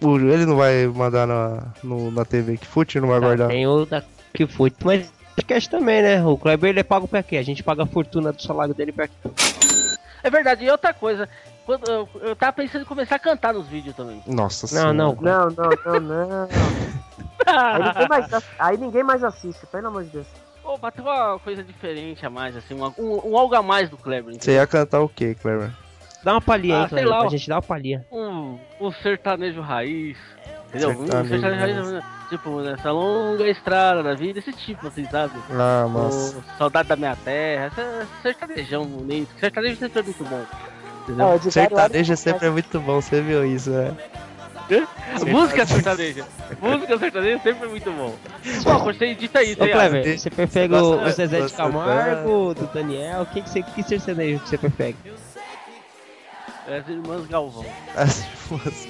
ele não vai mandar na, no, na TV que fute, não vai Tá, guardar. tem o da que foi. Mas podcast também, né? O Kleber ele é pago pra quê? A gente paga a fortuna do salário dele pra quê? É verdade, e outra coisa, quando eu, eu tava pensando em começar a cantar nos vídeos também. Nossa Não, senhora. não. Não, não, não, não. Aí ninguém mais, aí ninguém mais assiste, pelo amor de Deus. Pô, pra ter uma coisa diferente a mais, assim, uma- um, um algo a mais do Kleber, Você ia cantar o quê, Cleber? Dá uma palhinha Ah, aí, Kleber, lá, pra gente dar uma palhinha. Um, um sertanejo raiz, entendeu? Um Sertanejo sertanejo raiz, tipo, nessa longa estrada da vida, esse tipo, assim, sabe? Ah, nossa. O Saudade da Minha Terra, essa, sertanejão bonito, sertanejo sempre é muito bom. Entendeu? De Sertanejo sempre é muito bom, você viu isso, né? Música sertaneja. Música sertaneja sempre é muito bom. Pô, você edita isso, Ô, hein? Kleber, tem- você prefere o, o Zezé de Camargo, do Daniel? Quem que você, que sertanejo que você prefere? As Irmãs Galvão. As você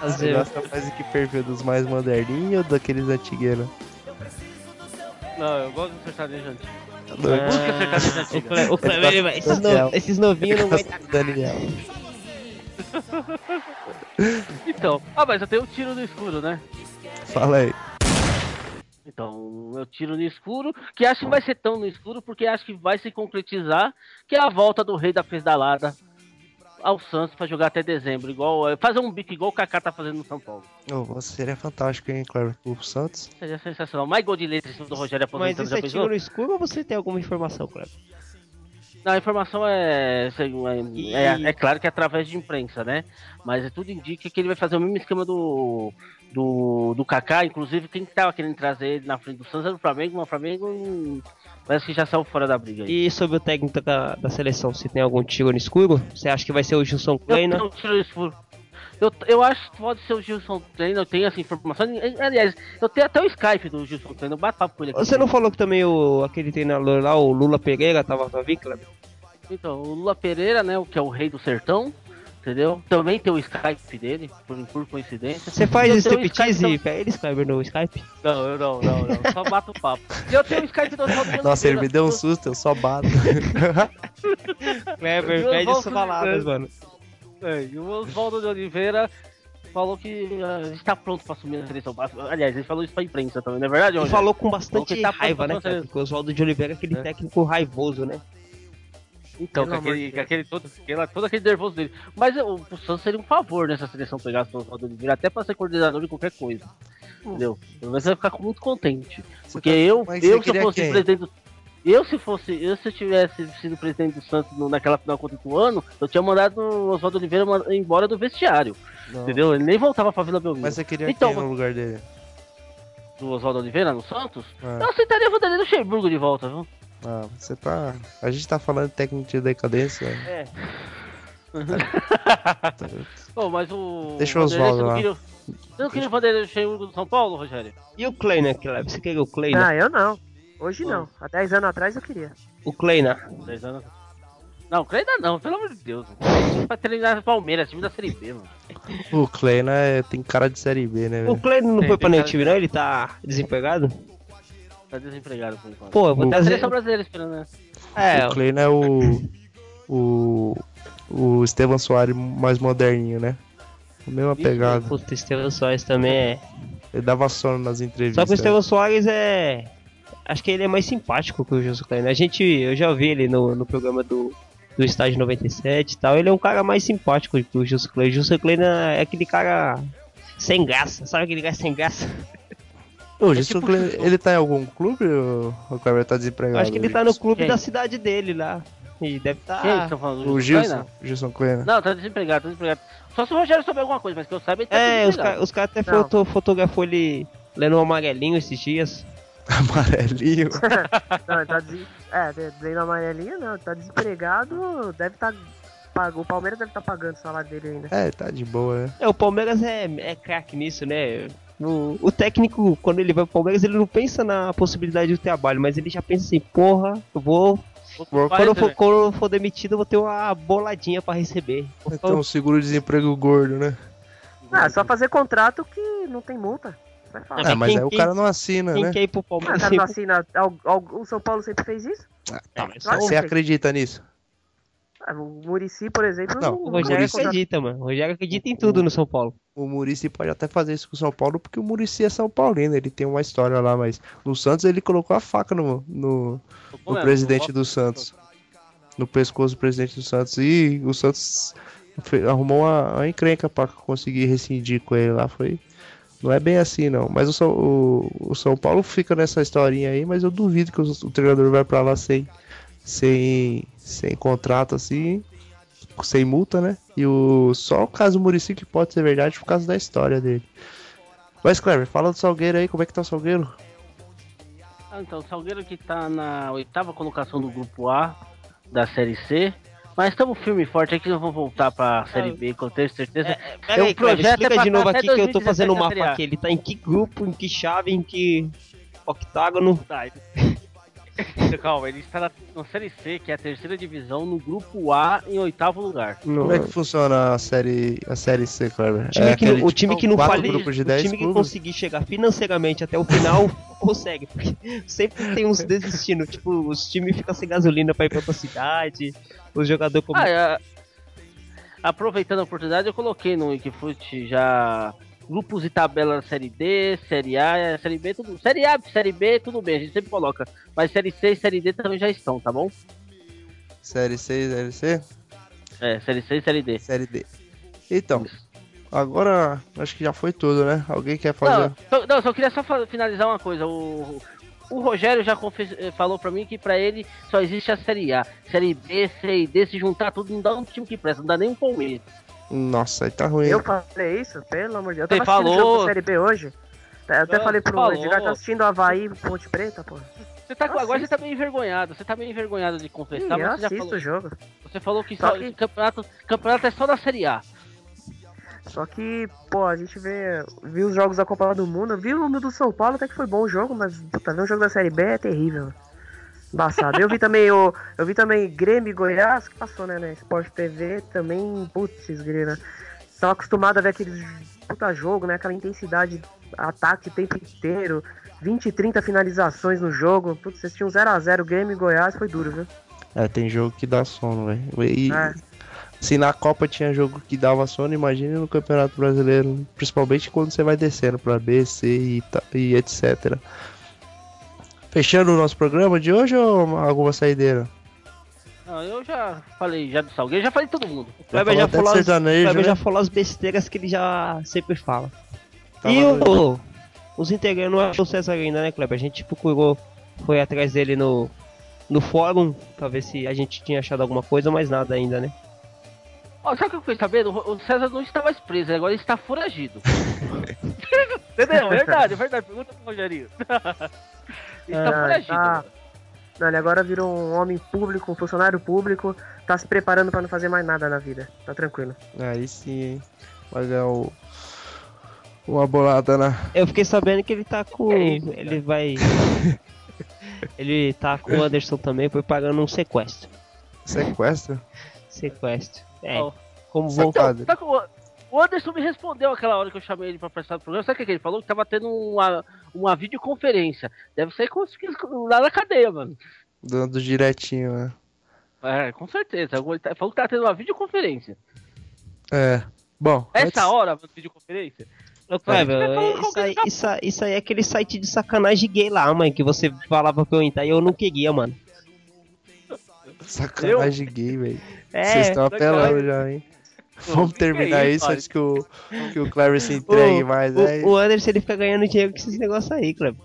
Fazer- gosta mais do que perfil dos mais moderninhos ou daqueles antigueiros? Não, eu gosto do sertanejo antigo. Tá doido? Música sertaneja O, antiga. Vai- esses, no- esses novinhos não aguentam. Daniel. Então, ah, mas eu tenho um tiro no escuro, né? Fala aí. Então, eu tiro no escuro, que acho que vai ser tão no escuro, porque acho que vai se concretizar, que é a volta do rei da pedalada ao Santos pra jogar até dezembro, igual fazer um bico igual o Kaká tá fazendo no São Paulo. Você seria fantástico, hein, Cleber? O Santos? Seria sensacional. Mais gol de letra em cima do Rogério Mas aposentando, isso já é pensou? tiro no escuro ou você tem alguma informação, Kleber? Não, a informação é, é, é claro que é através de imprensa, né? Mas tudo indica que ele vai fazer o mesmo esquema do do, do Kaká, inclusive quem tava querendo trazer ele na frente do Santos era o Flamengo, mas o Flamengo parece que já saiu fora da briga. aí. E sobre o técnico da, da seleção, você tem algum tiro no escuro? Você acha que vai ser o Gilson Eu Kleina? um tiro escuro. Eu, eu acho que pode ser o Gilson Kleina, eu tenho essa informação. Aliás, eu tenho até o Skype do Gilson Kleina, eu bato papo com ele aqui. Você não falou que também o, aquele treinador lá, o Lula Pereira, tava vir, Kleber? Então, o Lula Pereira, né, o que é o rei do sertão, Entendeu? Também tem o Skype dele, por, por coincidência. Você faz o Skype striptease pra eles, Kleber, no Skype? Não, eu não, não, não. Só bato o papo. E eu tenho o Skype do Oswaldo Nossa, ele me deu um susto, eu só bato. Kleber, pede voto as palavras, de- mano. É, e o Oswaldo de Oliveira falou que a gente tá pronto pra assumir a seleção. Aliás, ele falou isso pra imprensa também, não é verdade, Ele falou com bastante tá raiva, né, cara? Porque o Oswaldo de Oliveira é aquele É. técnico raivoso, né? Então, com aquele, com aquele todo, aquela- todo aquele nervoso dele. Mas o, o Santos seria um favor nessa seleção pegar o Oswaldo Oliveira, até pra ser coordenador de qualquer coisa. Entendeu? Mas vai ficar muito contente. Porque tá- eu, mas eu você se eu fosse quem? presidente do. Eu se fosse, eu se eu tivesse sido presidente do Santos no- naquela final contra o ano, eu tinha mandado o Oswaldo Oliveira embora do vestiário. Entendeu? Ele nem voltava pra Vila Belmiro. Mas você queria Então, quem no lugar dele? Do Oswaldo Oliveira no Santos, Ah. eu aceitaria o Vanderlei Luxemburgo de volta, viu? Ah, você tá. A gente tá falando de técnico de decadência. É. Pô, mas o. Deixa o Oswaldo você não lá. queria- Você não queria o Vanderlei Luxemburgo do São Paulo, Rogério? E o Kleiner, Kleber? Você queria o Kleiner? Ah, eu não. Hoje não. Há 10 anos atrás eu queria. O Kleiner. 10 anos. Não, ainda não, pelo amor de Deus. Pra treinar o Palmeiras, time da Série B, mano. O Kleina é, tem cara de série B, né, O? Kleiner não Tem- foi pra nenhum time, não? Ele tá desempregado? Tá desempregado por enquanto. Pô, eu vou O- a trazer. seleção brasileira esperando, né? É, O Kleina é o. O. O Estevam Soares mais moderninho, né? A mesma pegada. Puta, o Estevão Soares também é. Ele dava sono nas entrevistas. Só que o Estevão Soares é. Acho que ele é mais simpático que o Gilson Kleiner. A gente. Eu já vi ele no, no programa do, do Estádio 97 e tal. Ele é um cara mais simpático que o Gilson Kleiner. O Gilson Kleiner é aquele cara sem graça. Sabe aquele cara sem graça? Ô, É Gilson tipo ele tá em algum clube ou o Kleber tá desempregado? Acho que ele tá no clube Quem? da cidade dele lá. E deve Quem estar. que tá falando? O Gilson Gilson, Kleina? Gilson Kleina. Não, tá desempregado, tá desempregado. Só se o Rogério souber alguma coisa, mas que eu saiba, ele tá É, os desempregado. caras os cara até foto, fotografou ele lendo um amarelinho esses dias. Amarelinho. Não, ele tá des... É, da amarelinha não. Tá desempregado, deve tá. Pagou, o Palmeiras deve estar pagando o salário dele ainda. É, tá de boa, né? É, o Palmeiras é, é craque nisso, né? O, o técnico, quando ele vai pro Palmeiras, ele não pensa na possibilidade do trabalho, mas ele já pensa assim, porra, eu vou. Vai Quando eu, for, receber. quando eu for demitido, eu vou ter uma boladinha pra receber. Então, seguro-desemprego gordo, né? Ah, só fazer contrato que não tem multa. Vai falar. Ah, Ah, mas quem- aí o quem- cara não assina, Quem né? quer ir pro Ah, Palmeiras? cara não assina. O São Paulo sempre fez isso? Tá, É, Você acredita nisso? Ah, O Murici, por exemplo, Não, O nunca Rogério contrato. acredita, mano. O Rogério acredita em tudo no São Paulo. O Murici pode até fazer isso com o São Paulo, porque o Murici é São Paulino, ele tem uma história lá, mas no Santos ele colocou a faca no, no, no é? presidente do Santos. No pescoço do presidente do Santos. E o Santos arrumou uma, uma encrenca pra conseguir rescindir com ele lá. Foi. Não é bem assim, não. Mas o São, o, o São Paulo fica nessa historinha aí, mas eu duvido que o, o treinador vai pra lá sem, sem, sem contrato assim, sem multa, né? E o, só o caso do Murici que pode ser verdade por causa da história dele. Mas, Cleber, fala do Salgueiro aí, como é que tá o Salgueiro? Ah, então, o Salgueiro que tá na oitava colocação do grupo A da Série C. Mas estamos firme e forte aqui, nós vamos voltar pra Série. B, que eu tenho certeza. É, É, o aí, Cleber, projeto é explica pra de novo até aqui que eu tô 2017 fazendo o Série mapa aqui. Ele tá em que grupo, em que chave, em que octágono. Tá, Calma, ele está na, na Série C, que é a terceira divisão, no grupo A, em oitavo lugar. Como é que funciona a série, a série C, Kleber? O time, É que, não- aquele o time que não de o 10 time que conseguir chegar financeiramente até o final consegue, porque sempre tem uns desistindo, tipo, os times ficam sem gasolina pra ir pra outra cidade, os jogadores como Ah, é, aproveitando a oportunidade, eu coloquei no Wikifute já grupos e tabela Série D, Série A, Série B, tudo. Série A, Série B, tudo bem, a gente sempre coloca. Mas Série C e Série D também já estão, tá bom? Série C, Série C, É, Série C e Série D. Série D. Então, agora acho que já foi tudo, né? Alguém quer fazer? Não, só, não, só queria só finalizar uma coisa. O, o Rogério já eh, falou pra mim que pra ele só existe a Série A. Série B, C e D, se juntar tudo, não dá um time que presta, não dá nem um Palmeiras. Nossa, aí tá ruim. Eu falei isso? Pelo amor de Deus. Eu Você tava assistindo o falou. jogo da Série B hoje. Eu até Não, falei você pro falou. Edgar, tá assistindo o Havaí Ponte Preta, pô. Você tá, Eu agora você tá meio envergonhado, você tá meio envergonhado de confessar, eu mas você já assisto falou, o jogo. você falou que, Só só- que- campeonato, campeonato é só da Série A. Só que, pô, a gente vê, viu os jogos da Copa do Mundo, viu o do São Paulo, até que foi bom o jogo, mas puta, ver um jogo da Série B é terrível. Embaçado. Eu vi também o. Eu vi também Grêmio e Goiás, que passou, né, né? Sport TV também, putz, grila. Estão acostumado a ver aqueles puta jogo, né? Aquela intensidade, ataque o tempo inteiro. 20, 30 finalizações no jogo. Putz, vocês tinham 0x0 Grêmio e Goiás, foi duro, viu? É, tem jogo que dá sono, velho. E É. se na Copa tinha jogo que dava sono, imagine no Campeonato Brasileiro. Principalmente quando você vai descendo pra B, C e, e etc. Fechando o nosso programa de hoje ou alguma saideira? Não, eu já falei já do Salgueiro, já falei de todo mundo. O Kleber já, falou as, né? já falou as besteiras que ele já sempre fala. Tava e o, os integrantes não achou o César ainda, né, Kleber? A gente procurou, foi atrás dele no, no fórum pra ver se a gente tinha achado alguma coisa, mas nada ainda, né? Ó, sabe o que eu fiquei sabendo? O o César não está mais preso, agora ele está foragido. Entendeu? Verdade, verdade. Pergunta pro Rogerinho. ele está Ah, foragido. tá. mano. Não, ele agora virou um homem público, um funcionário público, tá se preparando pra não fazer mais nada na vida. Tá tranquilo. Aí sim, hein? Vai ganhar o... uma bolada na. Eu fiquei sabendo que ele tá com. Isso, ele vai. ele tá com o Anderson também, foi pagando um sequestro. Sequestro? Sequestro. É, Ó, como vou. Sacado. Tá com o- o Anderson me respondeu aquela hora que eu chamei ele pra participar do programa. Sabe o que, que ele falou? Que tava tendo uma, uma videoconferência. Deve ser com os- lá na cadeia, mano. Dando direitinho, né? É, com certeza. Ele tá- falou que tava tendo uma videoconferência. É. Bom, Essa antes- hora, mano, videoconferência? Ô, Vai falar isso, aí, isso, aí- isso aí é aquele site de sacanagem gay lá, mãe, que você falava pra eu entrar e eu não queria, mano. Sacanagem gay, velho. É, Vocês estão apelando já, hein? Vamos que terminar que é isso antes que o, que o Clever se entregue mais. o, aí. o Anderson ele fica ganhando dinheiro com esses negócios aí, Kleber.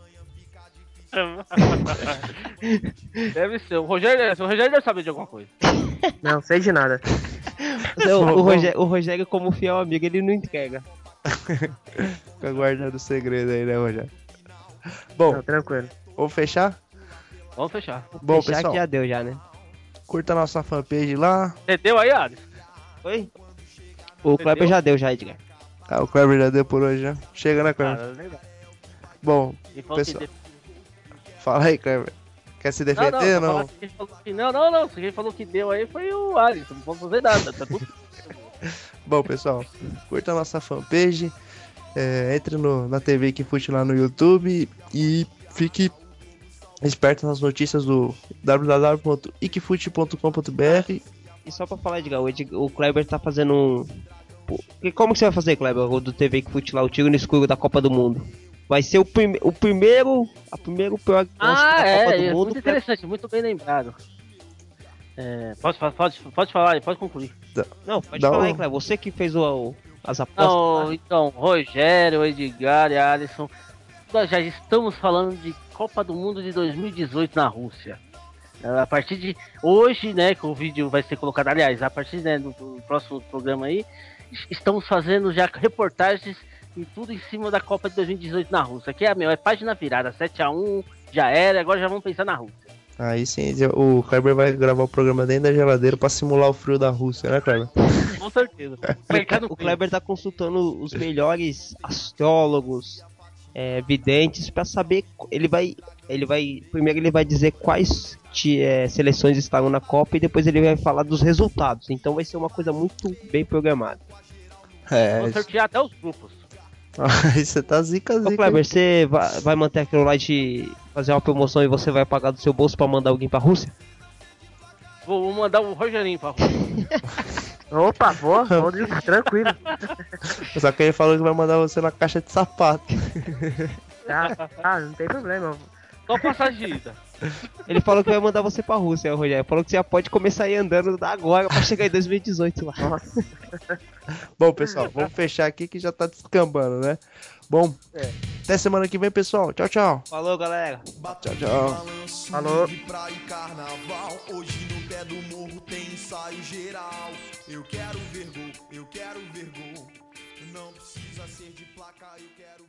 Deve ser. O Rogério, o Rogério deve saber de alguma coisa. Não, sei de nada. O, o, Rogério, o Rogério, como fiel amigo, ele não entrega. Fica guardando o segredo aí, né, Rogério? Bom, Não, tranquilo. vamos fechar? Vamos fechar. Bom, Fechar pessoal, que já deu já, né? curta a nossa fanpage lá. Entendeu aí, Alisson? Oi? O Kleber já deu já, Edgar. Ah, o Clever já deu por hoje, já. Chega, né? Cara, legal. Bom, Pessoal, deu- fala aí, Clever. Quer se defender não, ou não, não? quem falou que- não, não, não. Quem falou que deu aí foi o Alisson. Não posso fazer nada. Tá tudo. Bom, pessoal, curta a nossa fanpage. é, entre no, na TV que fute lá no YouTube e fique esperto nas notícias do www.ikfute.com.br E só pra falar, Edgar, o, Edgar, o Kleber tá fazendo um. Que- Como que você vai fazer, Kleber? O do TV que fute lá, o tiro no escuro da Copa do Mundo. Vai ser o, prime o primeiro. A primeiro prognóstico Ah, da Copa é. do é Mundo. muito interessante. Muito bem lembrado. É, pode, pode, pode falar aí, pode concluir. Não, pode Dá falar aí, Kleber. Você que fez o, o- as apostas. Não, então, Rogério, Edgar e Alisson, nós já estamos falando de Copa do Mundo de 2018 na Rússia. A partir de hoje, né, que o vídeo vai ser colocado, aliás, a partir né, do, do próximo programa aí, estamos fazendo já reportagens e tudo em cima da Copa de 2018 na Rússia. Que é, meu, é página virada, 7x1, já era, agora já vamos pensar na Rússia. Aí sim, o Kleber vai gravar o programa dentro da geladeira pra simular o frio da Rússia, né, Kleber? Com certeza. Mercado O Kleber tá consultando os melhores astrólogos, é, videntes, pra saber. Ele vai. Ele vai. Primeiro ele vai dizer quais ti- é, seleções estavam na Copa e depois ele vai falar dos resultados. Então vai ser uma coisa muito bem programada. É, Vamos sortear até os grupos. aí você tá zica, Ô zica. Kleber, você vai, vai manter aquilo lá de fazer uma promoção e você vai pagar do seu bolso pra mandar alguém pra Rússia? Vou, vou mandar o Rogerinho pra Rússia. Opa, vou, vou tranquilo. Só que ele falou que vai mandar você na caixa de sapato. Tá, tá, não tem problema. Só passagem de ida. Ele falou que vai mandar você pra Rússia, Rogério. Falou que você já pode começar a ir andando agora pra chegar em 2018 lá. Bom, pessoal, vamos fechar aqui que já tá descambando, né? Bom, até semana que vem, pessoal. Tchau, tchau. Falou, galera. Tchau, tchau. Falou. De praia e carnaval, hoje no pé do morro tem ensaio geral. Eu quero ver gol, eu quero ver gol. Não precisa ser de placa, eu quero.